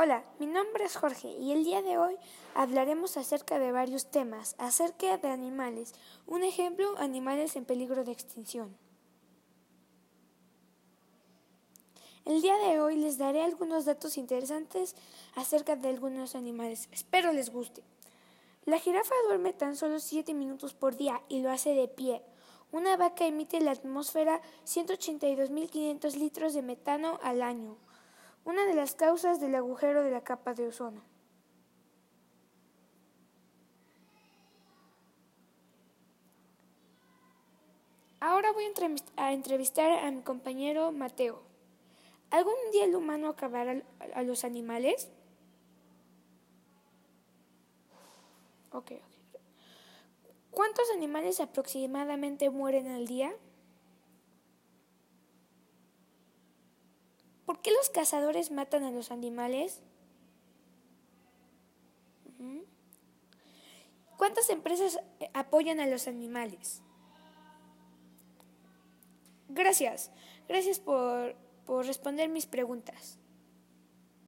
Hola, mi nombre es Jorge y el día de hoy hablaremos acerca de varios temas, acerca de animales. Un ejemplo, animales en peligro de extinción. El día de hoy les daré algunos datos interesantes acerca de algunos animales. Espero les guste. La jirafa duerme tan solo 7 minutos por día y lo hace de pie. Una vaca emite en la atmósfera 182.500 litros de metano al año una de las causas del agujero de la capa de ozono. Ahora voy a entrevistar a mi compañero Mateo. ¿Algún día el humano acabará a los animales? Ok, ok. ¿Cuántos animales aproximadamente mueren al día? ¿Por qué los cazadores matan a los animales? ¿Cuántas empresas eh, apoyan a los animales? Gracias, gracias por, por responder mis preguntas.